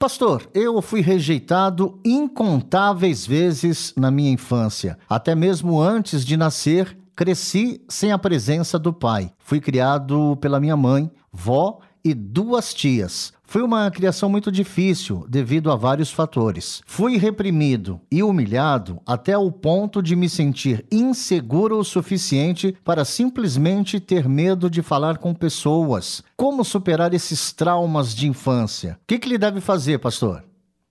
Pastor, eu fui rejeitado incontáveis vezes na minha infância. Até mesmo antes de nascer, cresci sem a presença do pai. Fui criado pela minha mãe, vó e duas tias. Foi uma criação muito difícil devido a vários fatores. Fui reprimido e humilhado até o ponto de me sentir inseguro o suficiente para simplesmente ter medo de falar com pessoas. Como superar esses traumas de infância? O que, que ele deve fazer, pastor?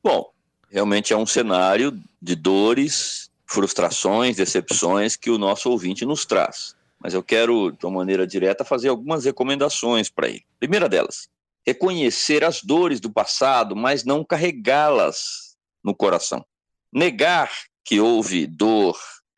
Bom, realmente é um cenário de dores, frustrações, decepções que o nosso ouvinte nos traz mas eu quero, de uma maneira direta, fazer algumas recomendações para ele. Primeira delas, reconhecer as dores do passado, mas não carregá-las no coração. Negar que houve dor,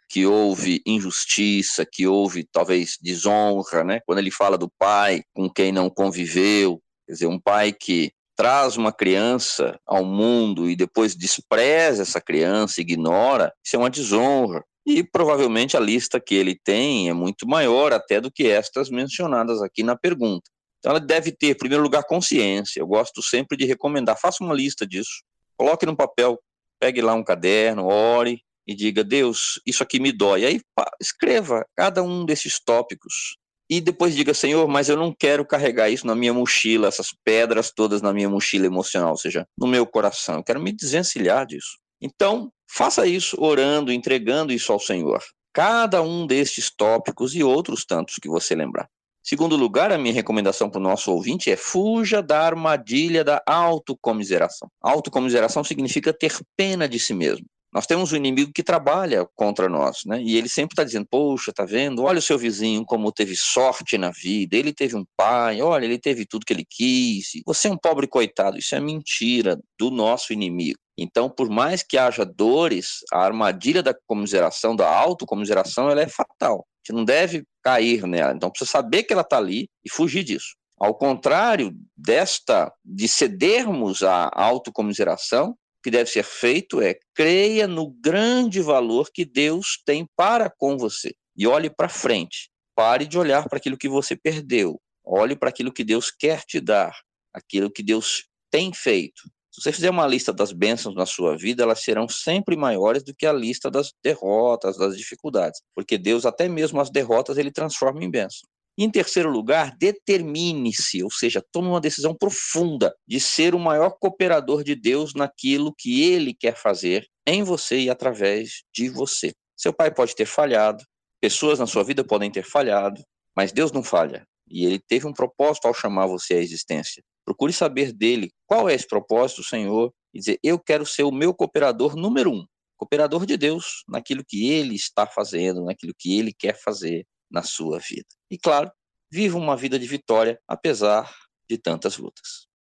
que houve injustiça, que houve talvez desonra, né? Quando ele fala do pai com quem não conviveu, quer dizer, um pai que traz uma criança ao mundo e depois despreza essa criança, ignora, isso é uma desonra. E provavelmente a lista que ele tem é muito maior até do que estas mencionadas aqui na pergunta. Então ela deve ter, em primeiro lugar, consciência. Eu gosto sempre de recomendar, faça uma lista disso. Coloque no papel, pegue lá um caderno, ore e diga: Deus, isso aqui me dói. Aí pá, escreva cada um desses tópicos. E depois diga: Senhor, mas eu não quero carregar isso na minha mochila, essas pedras todas na minha mochila emocional, ou seja, no meu coração. Eu quero me desvencilhar disso. Então, faça isso orando, entregando isso ao Senhor. Cada um destes tópicos e outros tantos que você lembrar. Segundo lugar, a minha recomendação para o nosso ouvinte é fuja da armadilha da autocomiseração. Autocomiseração significa ter pena de si mesmo. Nós temos um inimigo que trabalha contra nós, né? E ele sempre está dizendo: Poxa, tá vendo? Olha o seu vizinho como teve sorte na vida. Ele teve um pai, olha, ele teve tudo que ele quis. Você é um pobre coitado. Isso é mentira do nosso inimigo. Então, por mais que haja dores, a armadilha da comiseração, da autocomiseração, ela é fatal. A gente não deve cair nela. Então, precisa saber que ela está ali e fugir disso. Ao contrário desta, de cedermos à autocomiseração, o que deve ser feito é creia no grande valor que Deus tem para com você e olhe para frente. Pare de olhar para aquilo que você perdeu. Olhe para aquilo que Deus quer te dar, aquilo que Deus tem feito. Se você fizer uma lista das bênçãos na sua vida, elas serão sempre maiores do que a lista das derrotas, das dificuldades, porque Deus, até mesmo as derrotas, ele transforma em bênção. em terceiro lugar, determine-se, ou seja, tome uma decisão profunda de ser o maior cooperador de Deus naquilo que ele quer fazer em você e através de você. Seu pai pode ter falhado, pessoas na sua vida podem ter falhado, mas Deus não falha. E ele teve um propósito ao chamar você à existência. Procure saber dele qual é esse propósito, Senhor, e dizer: eu quero ser o meu cooperador número um, cooperador de Deus naquilo que ele está fazendo, naquilo que ele quer fazer na sua vida. E claro, viva uma vida de vitória, apesar de tantas lutas.